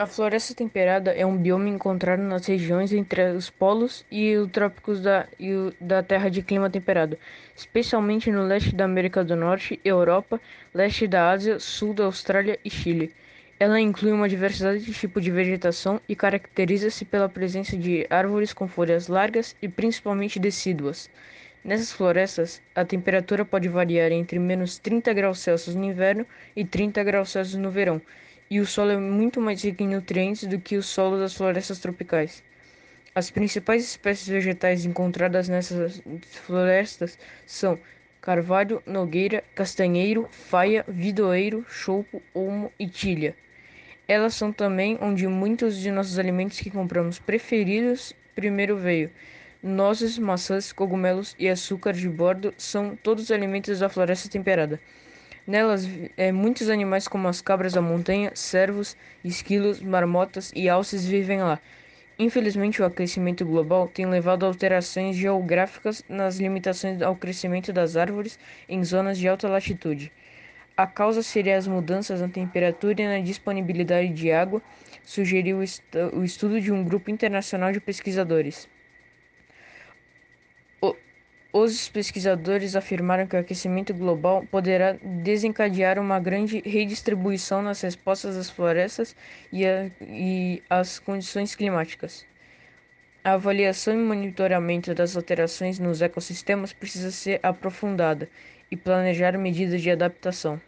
A floresta temperada é um bioma encontrado nas regiões entre os polos e os trópicos da, o, da Terra de clima temperado, especialmente no leste da América do Norte, Europa, leste da Ásia, sul da Austrália e Chile. Ela inclui uma diversidade de tipos de vegetação e caracteriza-se pela presença de árvores com folhas largas e principalmente decíduas. Nessas florestas, a temperatura pode variar entre menos 30 graus Celsius no inverno e 30 graus Celsius no verão e o solo é muito mais rico em nutrientes do que o solo das florestas tropicais. As principais espécies vegetais encontradas nessas florestas são carvalho, nogueira, castanheiro, faia, vidoeiro, chopo, olmo e tilha. Elas são também onde muitos de nossos alimentos que compramos preferidos primeiro veio. Nozes, maçãs, cogumelos e açúcar de bordo são todos alimentos da floresta temperada. Nelas, é, muitos animais como as cabras da montanha, cervos, esquilos, marmotas e alces vivem lá. Infelizmente, o aquecimento global tem levado a alterações geográficas nas limitações ao crescimento das árvores em zonas de alta latitude. A causa seria as mudanças na temperatura e na disponibilidade de água, sugeriu o estudo de um grupo internacional de pesquisadores. Os pesquisadores afirmaram que o aquecimento global poderá desencadear uma grande redistribuição nas respostas das florestas e, a, e às condições climáticas. A avaliação e monitoramento das alterações nos ecossistemas precisa ser aprofundada e planejar medidas de adaptação.